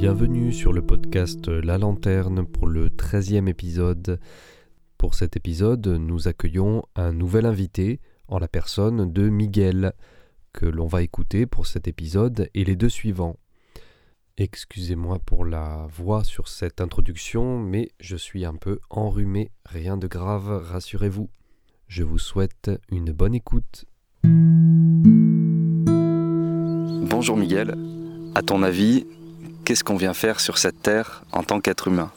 Bienvenue sur le podcast La Lanterne pour le 13e épisode. Pour cet épisode, nous accueillons un nouvel invité en la personne de Miguel, que l'on va écouter pour cet épisode et les deux suivants. Excusez-moi pour la voix sur cette introduction, mais je suis un peu enrhumé, rien de grave, rassurez-vous. Je vous souhaite une bonne écoute. Bonjour Miguel, à ton avis, qu'est-ce qu'on vient faire sur cette terre en tant qu'être humain?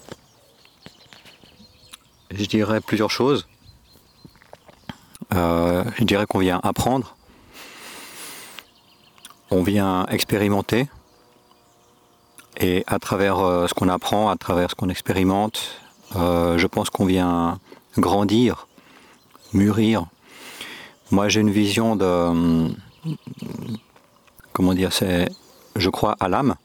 Je dirais plusieurs choses. Euh, je dirais qu'on vient apprendre, on vient expérimenter, et à travers euh, ce qu'on apprend, à travers ce qu'on expérimente, euh, je pense qu'on vient grandir, mûrir. Moi j'ai une vision de... Comment dire C'est... Je crois à l'âme.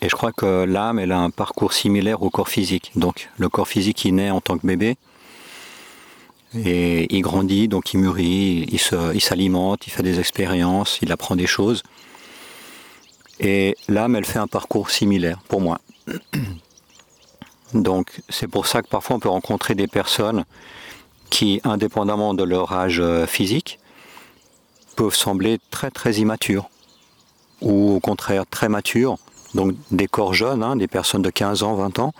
Et je crois que l'âme, elle a un parcours similaire au corps physique. Donc le corps physique, il naît en tant que bébé. Et il grandit, donc il mûrit, il s'alimente, il, fait des expériences, il apprend des choses. Et l'âme, elle fait un parcours similaire pour moi. Donc c'est pour ça que parfois on peut rencontrer des personnes qui, indépendamment de leur âge euh, physique, peuvent sembler très très immatures ou au contraire très matures donc des corps jeunes, hein, des personnes de 15 ans, 20 ans,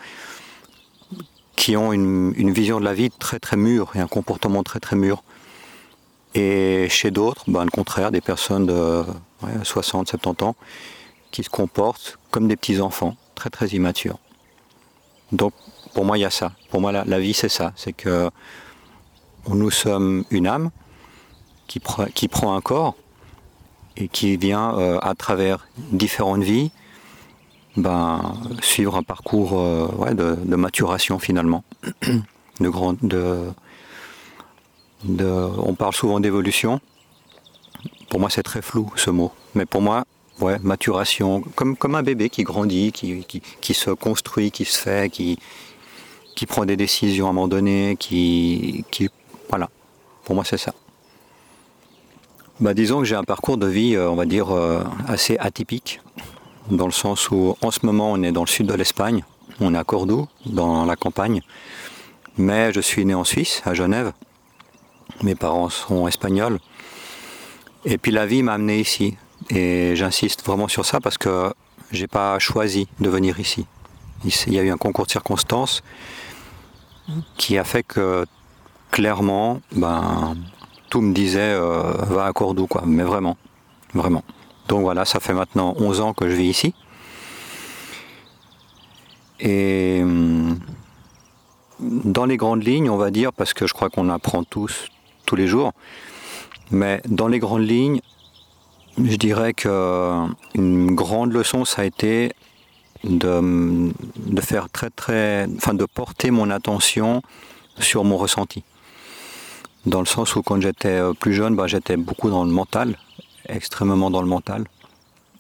qui ont une, vision de la vie très très mûre et un comportement très très mûr. Et chez d'autres, ben, le contraire, des personnes de 60, 70 ans, qui se comportent comme des petits-enfants, très très immatures. Donc pour moi, il y a ça. Pour moi, la, vie, c'est ça. C'est que nous sommes une âme qui, qui prend un corps et qui vient euh, à travers différentes vies ben, suivre un parcours euh, de, maturation finalement. de on parle souvent d'évolution. Pour moi, c'est très flou ce mot. Mais pour moi, ouais, maturation, comme, un bébé qui grandit, qui, se construit, qui se fait, qui, prend des décisions à un moment donné, qui, qui voilà. Pour moi, c'est ça. Bah, disons que j'ai un parcours de vie, euh, on va dire, euh, assez atypique dans le sens où en ce moment on est dans le sud de l'Espagne, on est à Cordoue, dans la campagne, mais je suis né en Suisse, à Genève. Mes parents sont espagnols. Et puis la vie m'a amené ici. Et j'insiste vraiment sur ça parce que j'ai pas choisi de venir ici. Il y a eu un concours de circonstances qui a fait que clairement, ben, tout me disait euh, va à Cordoue, quoi. Mais vraiment, vraiment. Donc voilà, ça fait maintenant 11 ans que je vis ici. Et hum, dans les grandes lignes, on va dire, parce que je crois qu'on apprend tous, tous les jours, mais dans les grandes lignes, je dirais qu'une grande leçon, ça a été de, faire très très, enfin de porter mon attention sur mon ressenti. Dans le sens où quand j'étais plus jeune, bah, j'étais beaucoup dans le mental, extrêmement dans le mental.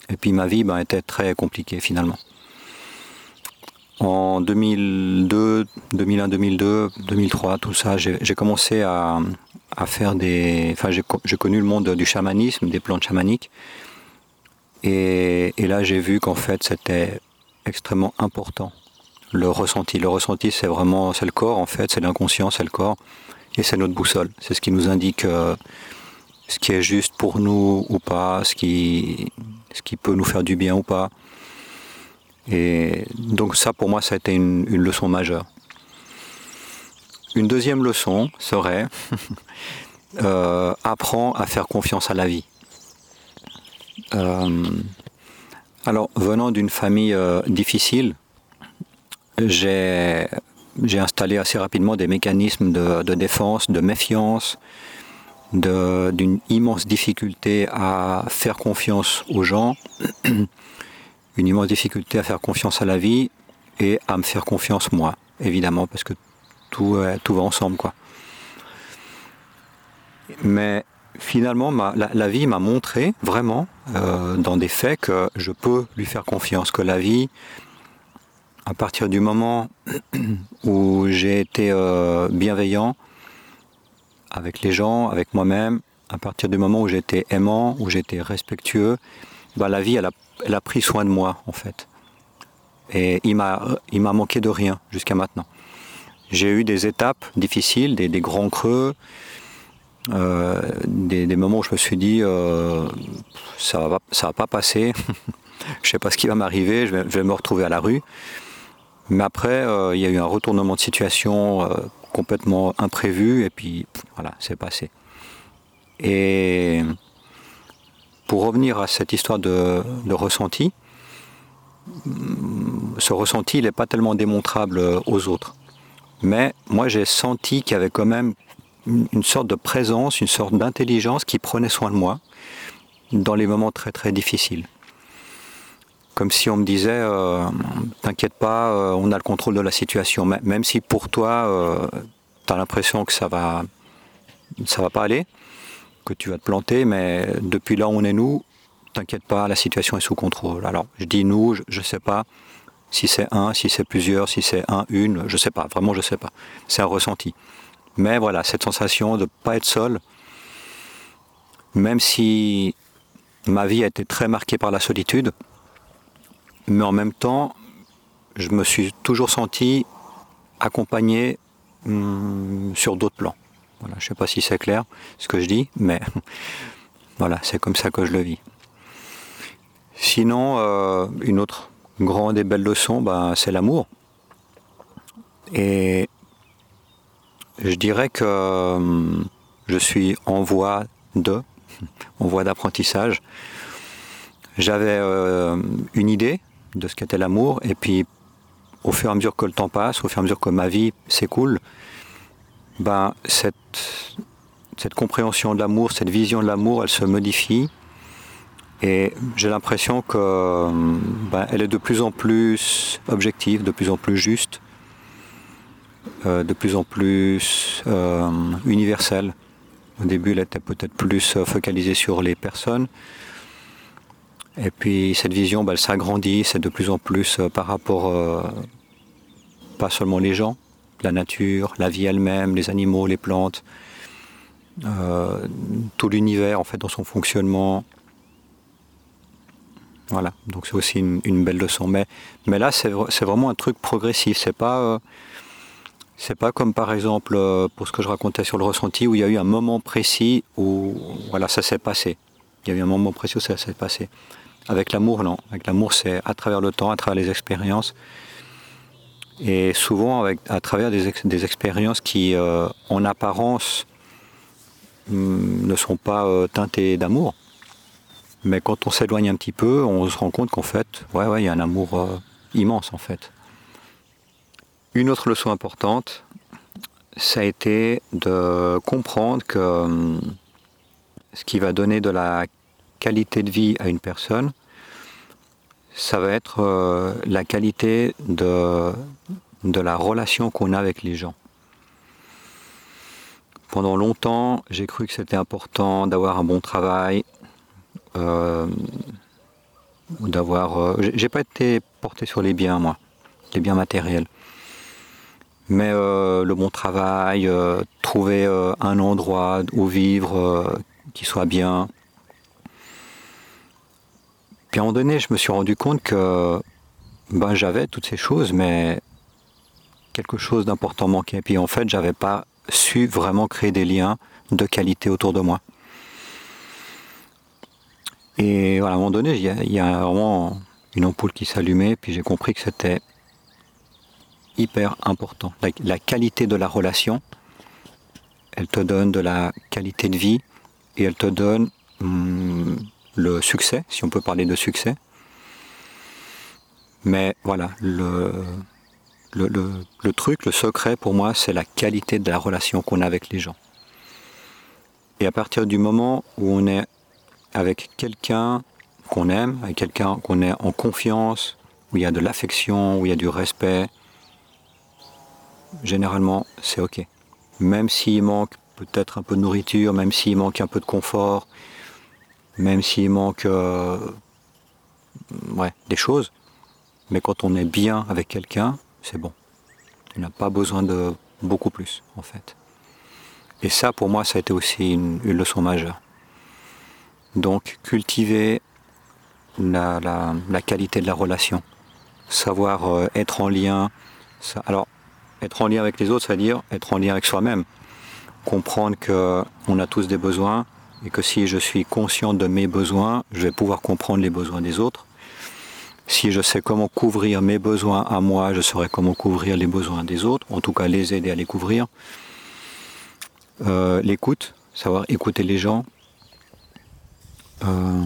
Et puis ma vie ben, était très compliquée finalement. En 2002, 2001, 2002, 2003, tout ça, j'ai commencé à, faire des... Enfin, j'ai connu le monde du chamanisme, des plantes chamaniques. Et, et là, j'ai vu qu'en fait, c'était extrêmement important. Le ressenti. Le ressenti, c'est vraiment, c'est le corps, en fait, c'est l'inconscient, c'est le corps. Et c'est notre boussole. C'est ce qui nous indique euh, ce qui est juste pour nous ou pas, ce qui, ce qui peut nous faire du bien ou pas. Et donc ça, pour moi, ça a été une, leçon majeure. Une deuxième leçon serait euh, apprends à faire confiance à la vie. Euh, alors, venant d'une famille euh, difficile, j'ai installé assez rapidement des mécanismes de, de défense, de méfiance, d'une immense difficulté à faire confiance aux gens, une immense difficulté à faire confiance à la vie et à me faire confiance moi, évidemment, parce que tout, tout va ensemble. quoi. Mais finalement, la, vie m'a montré vraiment, euh, dans des faits, que je peux lui faire confiance, que la vie, à partir du moment où j'ai été euh, bienveillant, avec les gens, avec moi-même, à partir du moment où j'étais aimant, où j'étais respectueux, bah, la vie, elle a, pris soin de moi, en fait. Et il m'a, il m'a manqué de rien jusqu'à maintenant. J'ai eu des étapes difficiles, des, grands creux, euh, des, moments où je me suis dit euh, ça va, ça va pas passer, je sais pas ce qui va m'arriver, je vais, me retrouver à la rue. Mais après, euh, il y a eu un retournement de situation complètement imprévu et puis voilà, c'est passé. Et pour revenir à cette histoire de, ressenti, ce ressenti, il n'est pas tellement démontrable aux autres. Mais moi, j'ai senti qu'il y avait quand même une sorte de présence, une sorte d'intelligence qui prenait soin de moi dans les moments très très difficiles. Comme si on me disait, euh, t'inquiète pas, euh, on a le contrôle de la situation. Même si pour toi, euh, tu as l'impression que ça va, ça va pas aller, que tu vas te planter, mais depuis là où on est nous, t'inquiète pas, la situation est sous contrôle. Alors je dis nous, je, ne sais pas si c'est un, si c'est plusieurs, si c'est un, une, je sais pas, vraiment je sais pas. C'est un ressenti. Mais voilà, cette sensation de ne pas être seul, même si ma vie a été très marquée par la solitude, mais en même temps, je me suis toujours senti accompagné hum, sur d'autres plans. Voilà, je ne sais pas si c'est clair ce que je dis, mais voilà, c'est comme ça que je le vis. Sinon, euh, une autre grande et belle leçon, ben, c'est l'amour. Et je dirais que hum, je suis en voie de, en voie d'apprentissage. J'avais euh, une idée de ce qu'était l'amour, et puis au fur et à mesure que le temps passe, au fur et à mesure que ma vie s'écoule, ben, cette, compréhension de l'amour, cette vision de l'amour, elle se modifie. Et j'ai l'impression que ben, est de plus en plus objective, de plus en plus juste, euh, de plus en plus euh, universelle. Au début, elle était peut-être plus euh, focalisée sur les personnes. Et puis cette vision, ben, elle s'agrandit, c'est de plus en plus par rapport, pas seulement les gens, la nature, la vie elle-même, les animaux, les plantes, euh, tout l'univers en fait dans son fonctionnement. Voilà, donc c'est aussi une, belle leçon. Mais, mais là, c'est vraiment un truc progressif. C'est pas, euh, pas comme par exemple euh, pour ce que je racontais sur le ressenti où il y a eu un moment précis où voilà, ça s'est passé. Il y a eu un moment précis où ça s'est passé. Avec l'amour, non. Avec l'amour, c'est à travers le temps, à travers les expériences et souvent avec, à travers des, expériences qui, euh, en apparence, mm, ne sont pas euh, teintées d'amour. Mais quand on s'éloigne un petit peu, on se rend compte qu'en fait, ouais, ouais, il y a un amour euh, immense en fait. Une autre leçon importante, ça a été de comprendre que mm, ce qui va donner de la qualité de vie à une personne, ça va être euh, la qualité de, la relation qu'on a avec les gens. Pendant longtemps, j'ai cru que c'était important d'avoir un bon travail, euh, d'avoir. Euh, j'ai pas été porté sur les biens, moi, les biens matériels. Mais le bon travail, trouver un endroit où vivre qui soit bien, puis à un moment donné, je me suis rendu compte que ben, j'avais toutes ces choses, mais quelque chose d'important manquait. Puis en fait, j'avais pas su vraiment créer des liens de qualité autour de moi. Et à un moment donné, il y, a, vraiment une ampoule qui s'allumait, puis j'ai compris que c'était hyper important. La, qualité de la relation, elle te donne de la qualité de vie et elle te donne hum, le succès, si on peut parler de succès. Mais voilà, le, truc, le secret pour moi, c'est la qualité de la relation qu'on a avec les gens. Et à partir du moment où on est avec quelqu'un qu'on aime, avec quelqu'un qu'on est en confiance, où il y a de l'affection, où il y a du respect, généralement c'est ok. Même s'il manque peut-être un peu de nourriture, même s'il manque un peu de confort, même s'il manque euh, ouais, des choses. Mais quand on est bien avec quelqu'un, c'est bon. Tu n'as pas besoin de beaucoup plus, en fait. Et ça, pour moi, ça a été aussi une, leçon majeure. Donc, cultiver la, qualité de la relation savoir euh, être en lien. alors, être en lien avec les autres, c'est-à-dire être en lien avec soi-même. Comprendre qu'on a tous des besoins et que si je suis conscient de mes besoins, je vais pouvoir comprendre les besoins des autres. Si je sais comment couvrir mes besoins à moi, je saurai comment couvrir les besoins des autres, en tout cas les aider à les couvrir. Euh, l'écoute, savoir écouter les gens. Euh,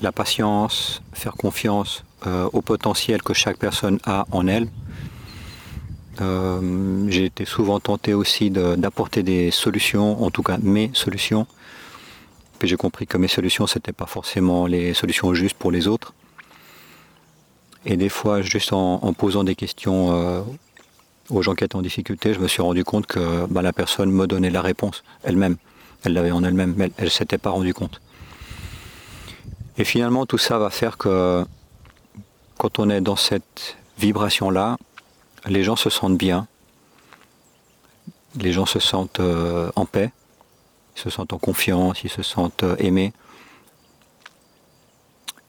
la patience, faire confiance euh, au potentiel que chaque personne a en elle. J'ai été souvent tenté aussi d'apporter des solutions, en tout cas mes solutions, puis j'ai compris que mes solutions, ce n'étaient pas forcément les solutions justes pour les autres. Et des fois, juste en, posant des questions euh, aux gens qui étaient en difficulté, je me suis rendu compte que bah, la personne me donnait la réponse elle-même. Elle l'avait en elle-même, mais elle ne s'était pas rendue compte. Et finalement, tout ça va faire que quand on est dans cette vibration-là, les gens se sentent bien, les gens se sentent euh, en paix, ils se sentent en confiance, ils se sentent euh, aimés.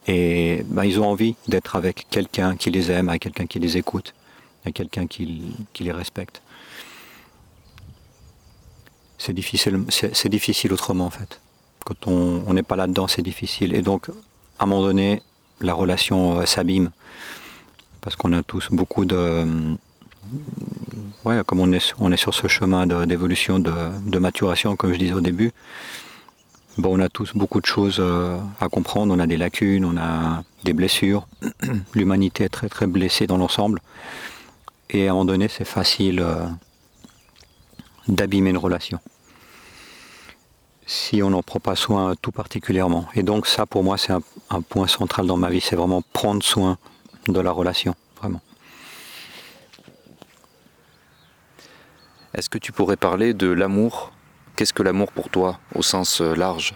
Et ben, ils ont envie d'être avec quelqu'un qui les aime, avec quelqu'un qui les écoute, avec quelqu'un qui, les respecte. C'est difficile, autrement en fait. Quand on n'est pas là-dedans, c'est difficile. Et donc, à un moment donné, la relation euh, s'abîme. Parce qu'on a tous beaucoup de, ouais, comme on est, sur ce chemin d'évolution, de, maturation, comme je disais au début, bon, on a tous beaucoup de choses euh, à comprendre. On a des lacunes, on a des blessures. L'humanité est très très blessée dans l'ensemble. Et à un moment donné, c'est facile euh, d'abîmer une relation. Si on n'en prend pas soin tout particulièrement. Et donc ça, pour moi, c'est un point central dans ma vie. C'est vraiment prendre soin de la relation. Vraiment. Est-ce que tu pourrais parler de l'amour? Qu'est-ce que l'amour pour toi au sens euh, large?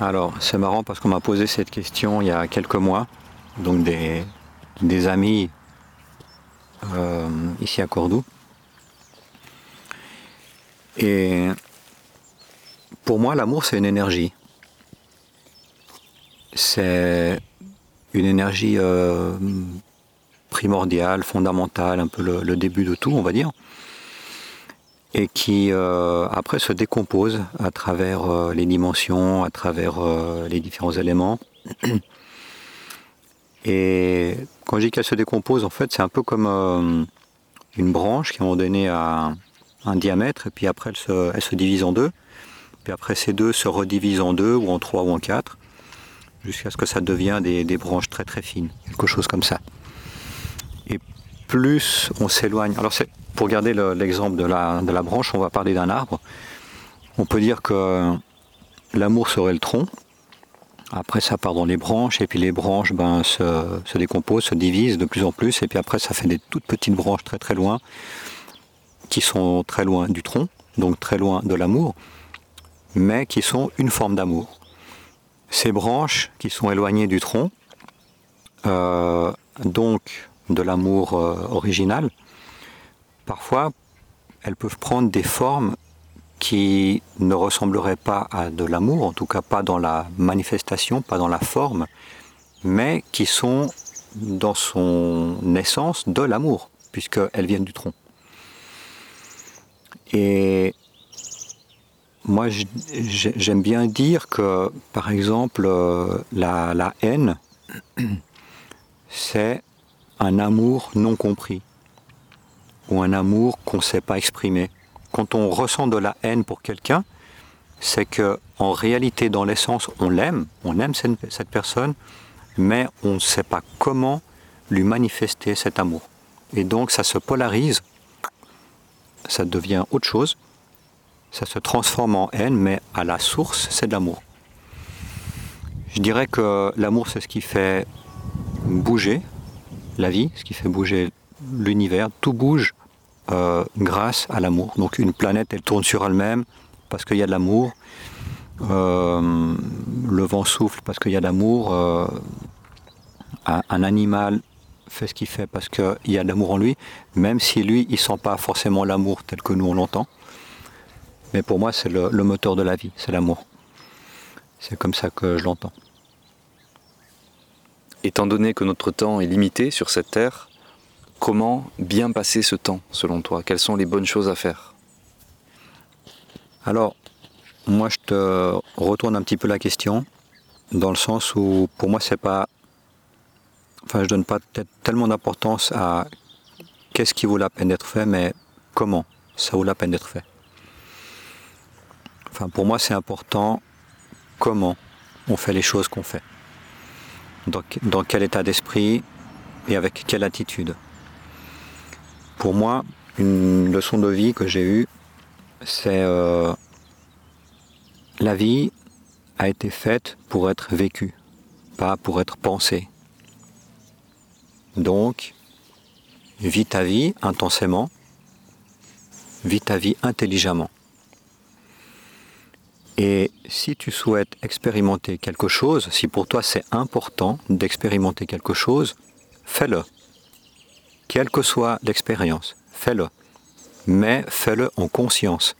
Alors, c'est marrant parce qu'on m'a posé cette question il y a quelques mois, donc des, des amis euh, ici à Cordoue. Et pour moi, l'amour, c'est une énergie. C'est une énergie euh, primordial, fondamental, un peu le, début de tout, on va dire, et qui euh, après se décompose à travers euh, les dimensions, à travers les différents éléments. Et quand je dis qu'elle se décompose, en fait, c'est un peu comme une branche qui à un moment donné a un diamètre, et puis après elle se, elle se divise en deux. Puis après ces deux se redivisent en deux, ou en trois, ou en quatre, jusqu'à ce que ça devienne des, branches très très fines, quelque chose comme ça plus on s'éloigne. Alors pour garder l'exemple de, la, branche, on va parler d'un arbre. On peut dire que l'amour serait le tronc. Après, ça part dans les branches, et puis les branches ben, se, décomposent, se divisent de plus en plus, et puis après, ça fait des toutes petites branches très très loin, qui sont très loin du tronc, donc très loin de l'amour, mais qui sont une forme d'amour. Ces branches qui sont éloignées du tronc, euh, donc de l'amour euh, original, parfois elles peuvent prendre des formes qui ne ressembleraient pas à de l'amour, en tout cas pas dans la manifestation, pas dans la forme, mais qui sont dans son essence de l'amour, puisqu'elles viennent du tronc. Et moi, j'aime bien dire que, par exemple, euh, la, haine, c'est un amour non compris ou un amour qu'on ne sait pas exprimer. Quand on ressent de la haine pour quelqu'un, c'est que en réalité, dans l'essence, on l'aime, on aime cette personne, mais on ne sait pas comment lui manifester cet amour. Et donc ça se polarise, ça devient autre chose, ça se transforme en haine, mais à la source, c'est de l'amour. Je dirais que l'amour, c'est ce qui fait bouger, la vie, ce qui fait bouger l'univers. Tout bouge euh, grâce à l'amour. Donc une planète, elle tourne sur elle-même parce qu'il y a de l'amour. Euh, le vent souffle parce qu'il y a de l'amour. Euh, un, animal fait ce qu'il fait parce qu'il y a de l'amour en lui, même si lui, il sent pas forcément l'amour tel que nous on l'entend. Mais pour moi, c'est le, moteur de la vie, c'est l'amour. C'est comme ça que je l'entends. Étant donné que notre temps est limité sur cette terre, comment bien passer ce temps selon toi? Quelles sont les bonnes choses à faire? Alors, moi je te retourne un petit peu la question, dans le sens où pour moi c'est pas. Enfin, je donne pas tellement d'importance à qu'est-ce qui vaut la peine d'être fait, mais comment ça vaut la peine d'être fait. Pour moi, c'est important comment on fait les choses qu'on fait. Dans, quel état d'esprit et avec quelle attitude. Pour moi, une leçon de vie que j'ai eue, c'est euh, la vie a été faite pour être vécue, pas pour être pensée. Donc, vis ta vie intensément, vis ta vie intelligemment. Et si tu souhaites expérimenter quelque chose, si pour toi c'est important d'expérimenter quelque chose, fais-le. Quelle que soit l'expérience, fais-le. Mais fais-le en conscience.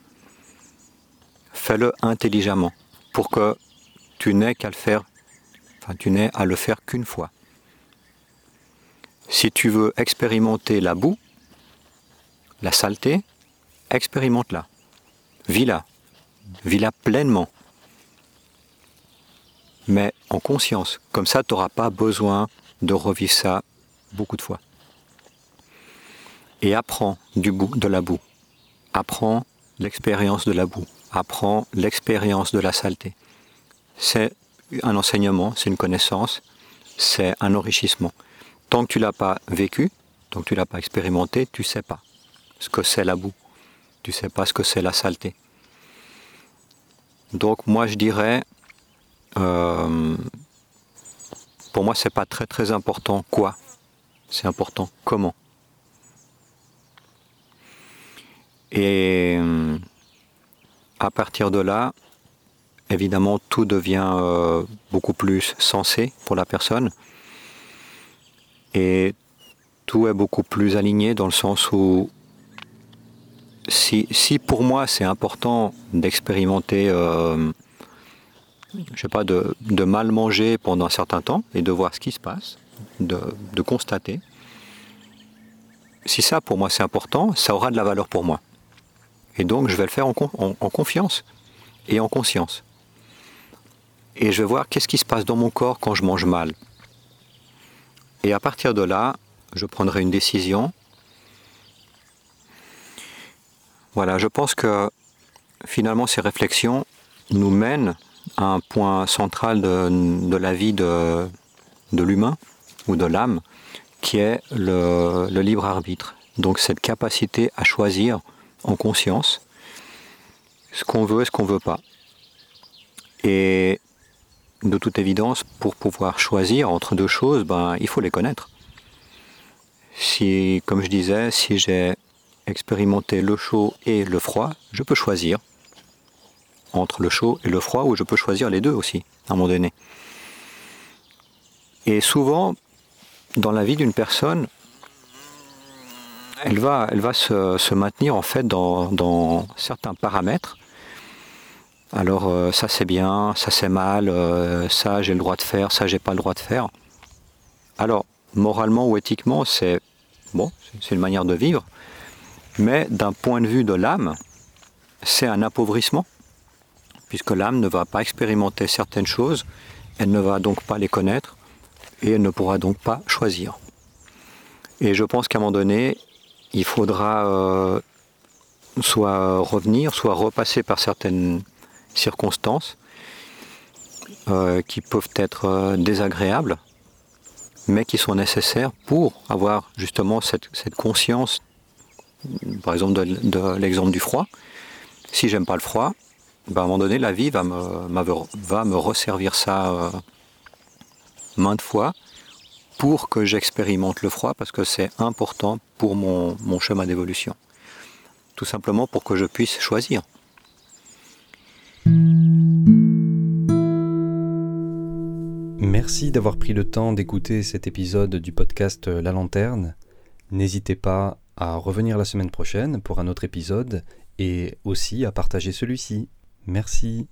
Fais-le intelligemment pour que tu n'aies qu'à le faire, enfin tu n'aies à le faire qu'une fois. Si tu veux expérimenter la boue, la saleté, expérimente-la. Vis-la. Vis-la pleinement. Mais en conscience. Comme ça, tu n'auras pas besoin de revivre ça beaucoup de fois. Et apprends du bout, de la boue. Apprends l'expérience de la boue. Apprends l'expérience de la saleté. C'est un enseignement, c'est une connaissance, c'est un enrichissement. Tant que tu l'as pas vécu, tant que tu l'as pas expérimenté, tu sais pas ce que c'est la boue tu sais pas ce que c'est la saleté. Donc moi je dirais, euh, pour moi c'est pas très très important quoi, c'est important comment. Et euh, à partir de là, évidemment tout devient euh, beaucoup plus sensé pour la personne et tout est beaucoup plus aligné dans le sens où si, pour moi c'est important d'expérimenter, euh, je sais pas, de, mal manger pendant un certain temps et de voir ce qui se passe, de, constater, si ça pour moi c'est important, ça aura de la valeur pour moi. Et donc je vais le faire en, en confiance et en conscience. Et je vais voir qu'est-ce qui se passe dans mon corps quand je mange mal. Et à partir de là, je prendrai une décision Voilà, je pense que finalement ces réflexions nous mènent à un point central de, la vie de, l'humain ou de l'âme, qui est le, libre arbitre. Donc cette capacité à choisir en conscience ce qu'on veut et ce qu'on ne veut pas. Et de toute évidence, pour pouvoir choisir entre deux choses, ben, il faut les connaître. Si, comme je disais, si j'ai expérimenter le chaud et le froid, je peux choisir entre le chaud et le froid, ou je peux choisir les deux aussi, à un moment donné. Et souvent, dans la vie d'une personne, elle va, se, maintenir en fait dans, certains paramètres. Alors euh, ça c'est bien, ça c'est mal, euh, ça j'ai le droit de faire, ça j'ai pas le droit de faire. Alors moralement ou éthiquement c'est une manière de vivre, mais d'un point de vue de l'âme, c'est un appauvrissement, puisque l'âme ne va pas expérimenter certaines choses, elle ne va donc pas les connaître, et elle ne pourra donc pas choisir. Et je pense qu'à un moment donné, il faudra euh, soit revenir, soit repasser par certaines circonstances euh, qui peuvent être euh, désagréables, mais qui sont nécessaires pour avoir justement cette, cette conscience par exemple de, l'exemple du froid, si j'aime pas le froid, ben, à un moment donné, la vie va me, va me resservir ça euh, maintes fois pour que j'expérimente le froid parce que c'est important pour mon, mon chemin d'évolution. Tout simplement pour que je puisse choisir. Merci d'avoir pris le temps d'écouter cet épisode du podcast La Lanterne. N'hésitez pas à revenir la semaine prochaine pour un autre épisode et aussi à partager celui-ci. Merci.